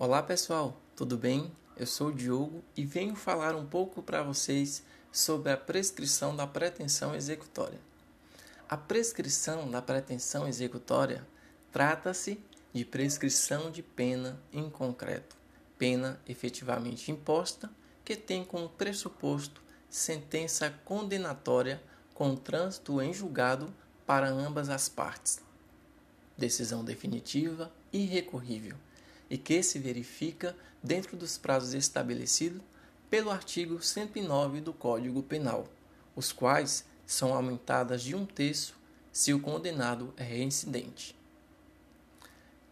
Olá pessoal, tudo bem? Eu sou o Diogo e venho falar um pouco para vocês sobre a prescrição da pretensão executória. A prescrição da pretensão executória trata-se de prescrição de pena em concreto, pena efetivamente imposta que tem como pressuposto sentença condenatória com trânsito em julgado para ambas as partes. Decisão definitiva e irrecorrível e que se verifica dentro dos prazos estabelecidos pelo artigo 109 do Código Penal, os quais são aumentadas de um terço se o condenado é reincidente.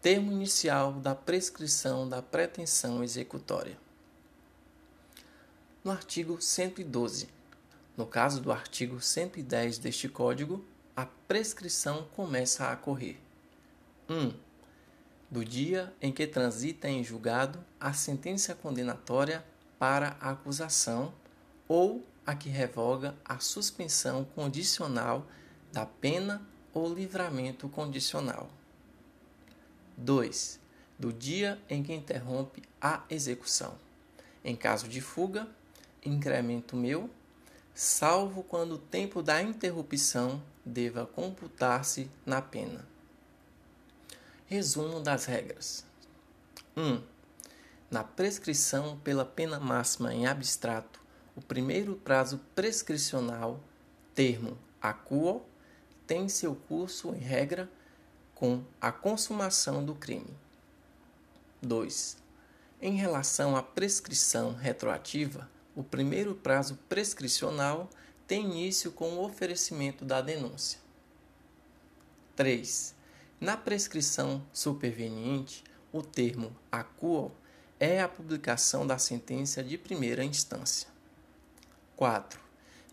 Termo inicial da prescrição da pretensão executória. No artigo 112, no caso do artigo 110 deste Código, a prescrição começa a correr. 1. Um, do dia em que transita em julgado a sentença condenatória para a acusação ou a que revoga a suspensão condicional da pena ou livramento condicional. 2. Do dia em que interrompe a execução. Em caso de fuga, incremento meu, salvo quando o tempo da interrupção deva computar-se na pena. Resumo das regras: 1. Um, na prescrição pela pena máxima em abstrato, o primeiro prazo prescricional, termo acuo, tem seu curso em regra com a consumação do crime. 2. Em relação à prescrição retroativa, o primeiro prazo prescricional tem início com o oferecimento da denúncia. 3. Na prescrição superveniente, o termo acuo é a publicação da sentença de primeira instância. 4.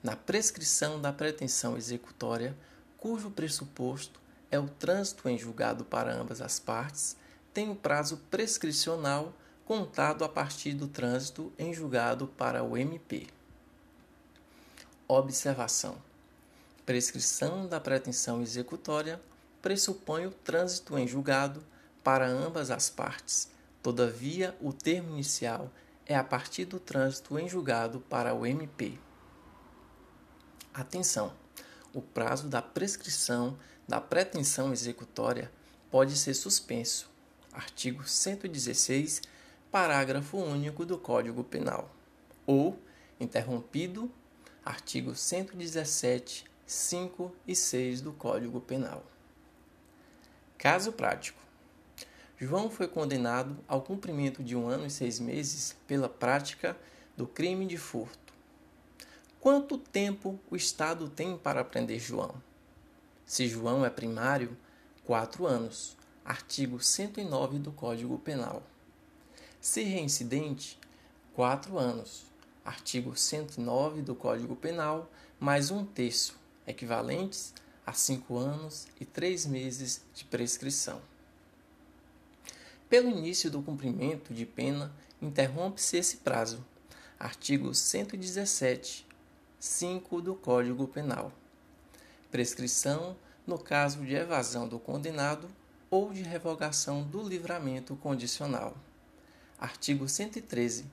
Na prescrição da pretensão executória, cujo pressuposto é o trânsito em julgado para ambas as partes, tem o prazo prescricional contado a partir do trânsito em julgado para o MP. Observação: prescrição da pretensão executória pressupõe o trânsito em julgado para ambas as partes. Todavia, o termo inicial é a partir do trânsito em julgado para o MP. Atenção! O prazo da prescrição da pretensão executória pode ser suspenso. Artigo 116, parágrafo único do Código Penal. Ou interrompido. Artigo 117, 5 e 6 do Código Penal. Caso prático: João foi condenado ao cumprimento de um ano e seis meses pela prática do crime de furto. Quanto tempo o Estado tem para prender João? Se João é primário, quatro anos. Artigo 109 do Código Penal. Se reincidente, quatro anos. Artigo 109 do Código Penal, mais um terço, equivalentes a cinco anos e três meses de prescrição. Pelo início do cumprimento de pena, interrompe-se esse prazo. Artigo 117, 5 do Código Penal. Prescrição no caso de evasão do condenado ou de revogação do livramento condicional. Artigo 113.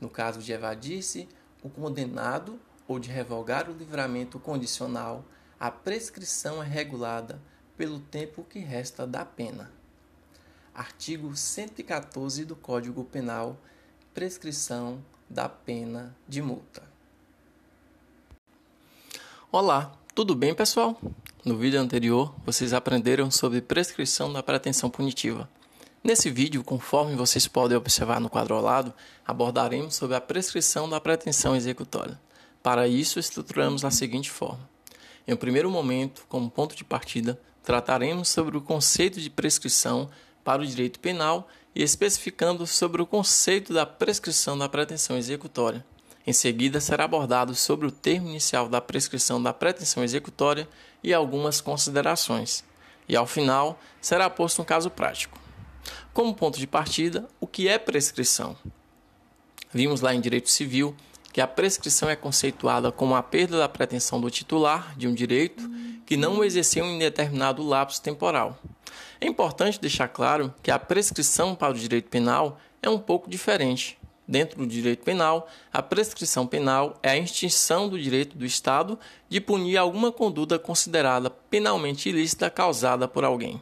No caso de evadir-se o condenado ou de revogar o livramento condicional, a prescrição é regulada pelo tempo que resta da pena. Artigo 114 do Código Penal Prescrição da pena de multa. Olá, tudo bem, pessoal? No vídeo anterior, vocês aprenderam sobre prescrição da pretensão punitiva. Nesse vídeo, conforme vocês podem observar no quadro ao lado, abordaremos sobre a prescrição da pretensão executória. Para isso, estruturamos da seguinte forma: em um primeiro momento, como ponto de partida, trataremos sobre o conceito de prescrição para o direito penal e especificando sobre o conceito da prescrição da pretensão executória. Em seguida, será abordado sobre o termo inicial da prescrição da pretensão executória e algumas considerações. E ao final, será posto um caso prático. Como ponto de partida, o que é prescrição? Vimos lá em direito civil que a prescrição é conceituada como a perda da pretensão do titular de um direito que não exerceu em determinado lapso temporal. É importante deixar claro que a prescrição para o direito penal é um pouco diferente. Dentro do direito penal, a prescrição penal é a extinção do direito do Estado de punir alguma conduta considerada penalmente ilícita causada por alguém.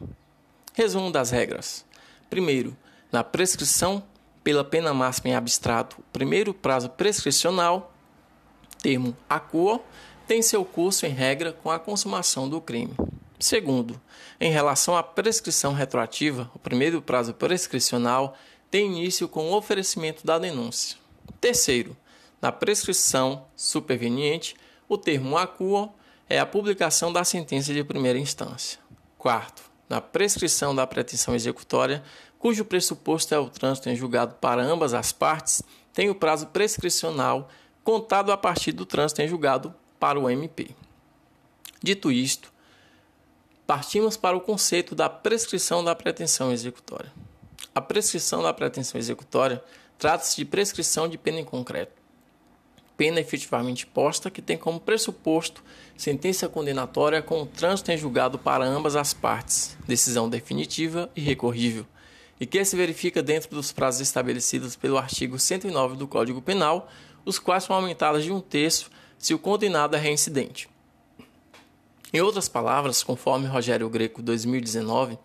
Resumo das regras. Primeiro, na prescrição pela pena máxima em abstrato, o primeiro prazo prescricional, termo ACUO, tem seu curso em regra com a consumação do crime. Segundo, em relação à prescrição retroativa, o primeiro prazo prescricional tem início com o oferecimento da denúncia. Terceiro, na prescrição superveniente, o termo acuo é a publicação da sentença de primeira instância. Quarto, na prescrição da pretensão executória, cujo pressuposto é o trânsito em julgado para ambas as partes, tem o prazo prescricional contado a partir do trânsito em julgado para o MP. Dito isto, partimos para o conceito da prescrição da pretensão executória. A prescrição da pretensão executória trata-se de prescrição de pena em concreto. Pena efetivamente posta que tem como pressuposto sentença condenatória com o trânsito em julgado para ambas as partes, decisão definitiva e recorrível, e que se verifica dentro dos prazos estabelecidos pelo artigo 109 do Código Penal, os quais são aumentados de um terço se o condenado é reincidente. Em outras palavras, conforme Rogério Greco 2019,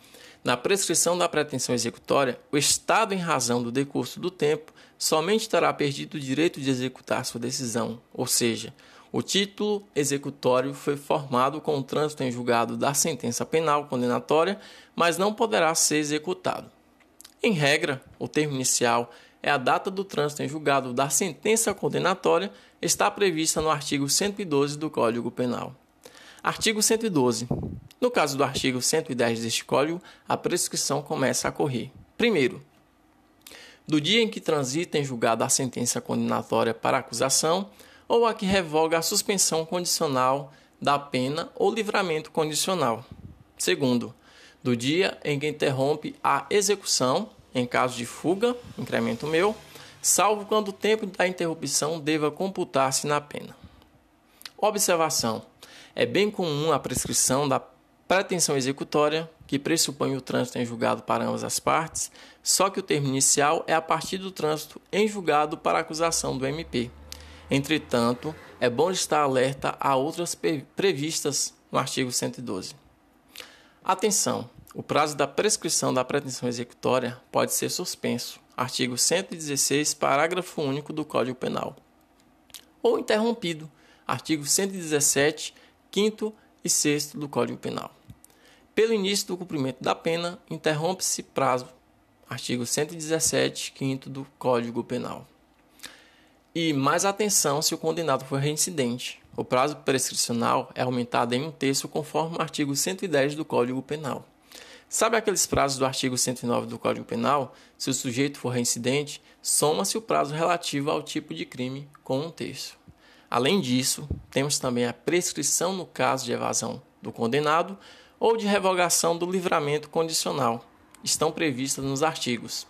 na prescrição da pretensão executória, o Estado, em razão do decurso do tempo, somente terá perdido o direito de executar sua decisão, ou seja, o título executório foi formado com o trânsito em julgado da sentença penal condenatória, mas não poderá ser executado. Em regra, o termo inicial é a data do trânsito em julgado da sentença condenatória, está prevista no artigo 112 do Código Penal. Artigo 112. No caso do artigo 110 deste Código, a prescrição começa a correr. Primeiro, do dia em que transita em julgado a sentença condenatória para acusação ou a que revoga a suspensão condicional da pena ou livramento condicional. Segundo, do dia em que interrompe a execução em caso de fuga, incremento meu, salvo quando o tempo da interrupção deva computar-se na pena. Observação: é bem comum a prescrição da pretensão executória, que pressupõe o trânsito em julgado para ambas as partes, só que o termo inicial é a partir do trânsito em julgado para acusação do MP. Entretanto, é bom estar alerta a outras previstas no artigo 112. Atenção! O prazo da prescrição da pretensão executória pode ser suspenso. Artigo 116, parágrafo único do Código Penal. Ou interrompido. Artigo 117, 5 e 6 do Código Penal. Pelo início do cumprimento da pena, interrompe-se prazo. Artigo 117, 5 do Código Penal. E mais atenção se o condenado for reincidente. O prazo prescricional é aumentado em um terço conforme o artigo 110 do Código Penal. Sabe aqueles prazos do artigo 109 do Código Penal? Se o sujeito for reincidente, soma-se o prazo relativo ao tipo de crime com um terço. Além disso, temos também a prescrição no caso de evasão do condenado ou de revogação do livramento condicional. Estão previstas nos artigos.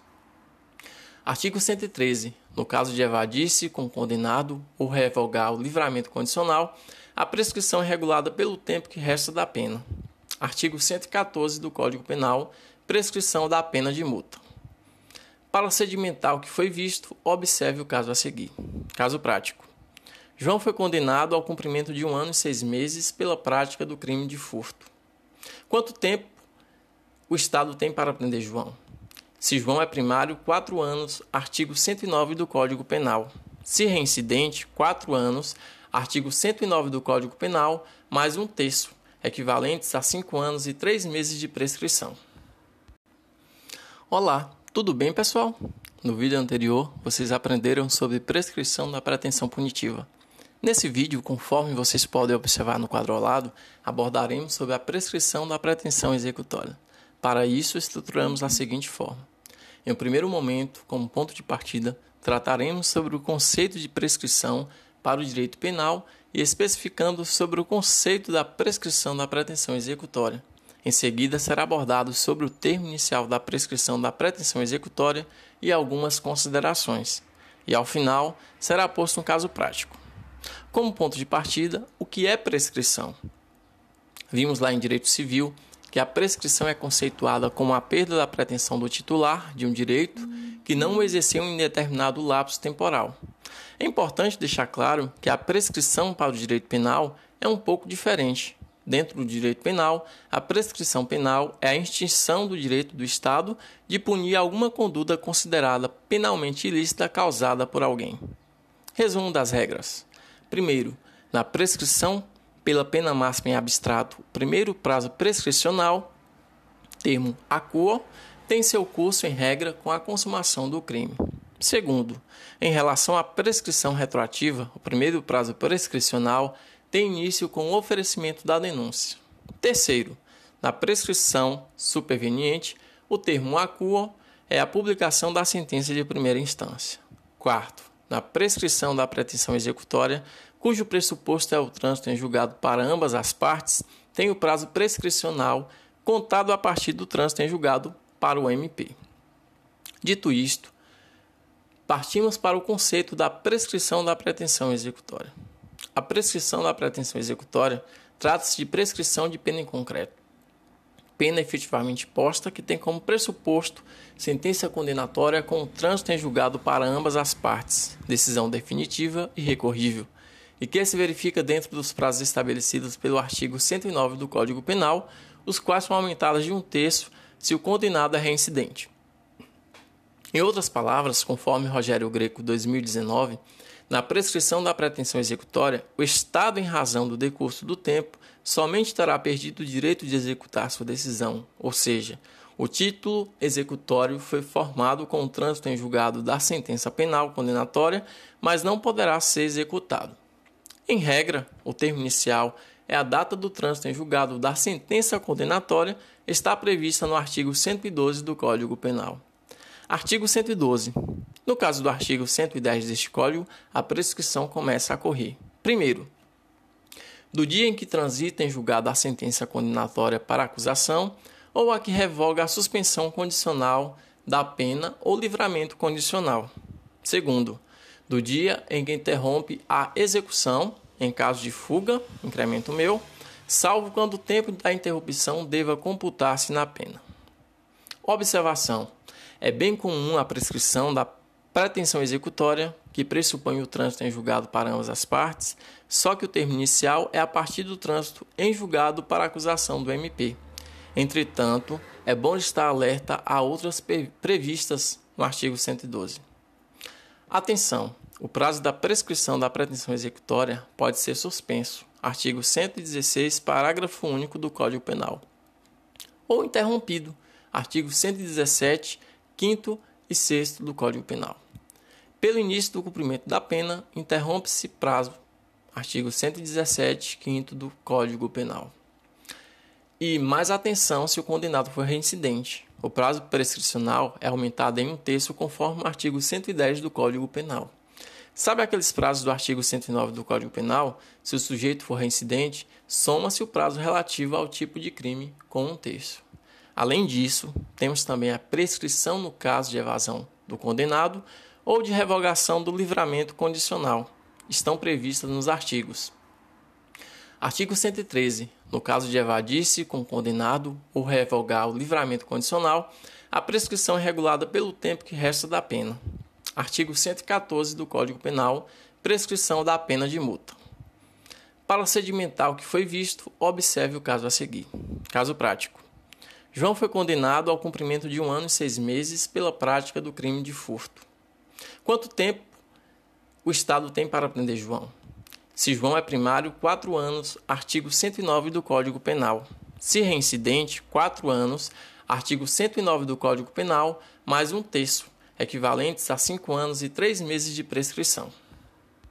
Artigo 113. No caso de evadir-se com o condenado ou revogar o livramento condicional, a prescrição é regulada pelo tempo que resta da pena. Artigo 114 do Código Penal, prescrição da pena de multa. Para sedimentar o que foi visto, observe o caso a seguir. Caso prático. João foi condenado ao cumprimento de um ano e seis meses pela prática do crime de furto. Quanto tempo o Estado tem para prender João? Se João é primário, quatro anos, artigo 109 do Código Penal. Se reincidente, quatro anos, artigo 109 do Código Penal, mais um terço, equivalentes a 5 anos e 3 meses de prescrição. Olá, tudo bem pessoal? No vídeo anterior, vocês aprenderam sobre prescrição da pretensão punitiva. Nesse vídeo, conforme vocês podem observar no quadro ao lado, abordaremos sobre a prescrição da pretensão executória. Para isso, estruturamos da seguinte forma. Em um primeiro momento, como ponto de partida, trataremos sobre o conceito de prescrição para o direito penal e especificando sobre o conceito da prescrição da pretensão executória. Em seguida, será abordado sobre o termo inicial da prescrição da pretensão executória e algumas considerações. E ao final, será posto um caso prático. Como ponto de partida, o que é prescrição? Vimos lá em direito civil que a prescrição é conceituada como a perda da pretensão do titular de um direito que não exerceu em determinado lapso temporal. É importante deixar claro que a prescrição para o direito penal é um pouco diferente. Dentro do direito penal, a prescrição penal é a extinção do direito do Estado de punir alguma conduta considerada penalmente ilícita causada por alguém. Resumo das regras. Primeiro, na prescrição pela pena máxima em abstrato, o primeiro prazo prescricional, termo ACUO, tem seu curso em regra com a consumação do crime. Segundo, em relação à prescrição retroativa, o primeiro prazo prescricional tem início com o oferecimento da denúncia. Terceiro, na prescrição superveniente, o termo ACUO é a publicação da sentença de primeira instância. Quarto, na prescrição da pretensão executória, cujo pressuposto é o trânsito em julgado para ambas as partes, tem o prazo prescricional contado a partir do trânsito em julgado para o MP. Dito isto, partimos para o conceito da prescrição da pretensão executória. A prescrição da pretensão executória trata-se de prescrição de pena em concreto. Pena efetivamente posta que tem como pressuposto sentença condenatória com o trânsito em julgado para ambas as partes, decisão definitiva e recorrível e que se verifica dentro dos prazos estabelecidos pelo artigo 109 do Código Penal, os quais são aumentados de um terço se o condenado é reincidente. Em outras palavras, conforme Rogério Greco 2019, na prescrição da pretensão executória, o Estado, em razão do decurso do tempo, somente terá perdido o direito de executar sua decisão, ou seja, o título executório foi formado com o trânsito em julgado da sentença penal condenatória, mas não poderá ser executado. Em regra, o termo inicial é a data do trânsito em julgado da sentença condenatória, está prevista no artigo 112 do Código Penal. Artigo 112. No caso do artigo 110 deste Código, a prescrição começa a correr. Primeiro, do dia em que transita em julgado a sentença condenatória para acusação ou a que revoga a suspensão condicional da pena ou livramento condicional. Segundo, do dia em que interrompe a execução, em caso de fuga, incremento meu, salvo quando o tempo da interrupção deva computar-se na pena. Observação: é bem comum a prescrição da pretensão executória, que pressupõe o trânsito em julgado para ambas as partes, só que o termo inicial é a partir do trânsito em julgado para acusação do MP. Entretanto, é bom estar alerta a outras previstas no artigo 112. Atenção! O prazo da prescrição da pretensão executória pode ser suspenso. Artigo 116, parágrafo único do Código Penal. Ou interrompido. Artigo 117, 5 e 6 do Código Penal. Pelo início do cumprimento da pena, interrompe-se prazo. Artigo 117, 5 do Código Penal. E mais atenção se o condenado for reincidente. O prazo prescricional é aumentado em um terço conforme o artigo 110 do Código Penal. Sabe aqueles prazos do artigo 109 do Código Penal? Se o sujeito for reincidente, soma-se o prazo relativo ao tipo de crime com um terço. Além disso, temos também a prescrição no caso de evasão do condenado ou de revogação do livramento condicional. Estão previstas nos artigos. Artigo 113. No caso de evadir-se com o condenado ou revogar o livramento condicional, a prescrição é regulada pelo tempo que resta da pena. Artigo 114 do Código Penal, prescrição da pena de multa. Para sedimentar o que foi visto, observe o caso a seguir. Caso prático. João foi condenado ao cumprimento de um ano e seis meses pela prática do crime de furto. Quanto tempo o Estado tem para prender João? Se João é primário, quatro anos, artigo 109 do Código Penal. Se reincidente, quatro anos, artigo 109 do Código Penal, mais um terço, equivalentes a cinco anos e três meses de prescrição.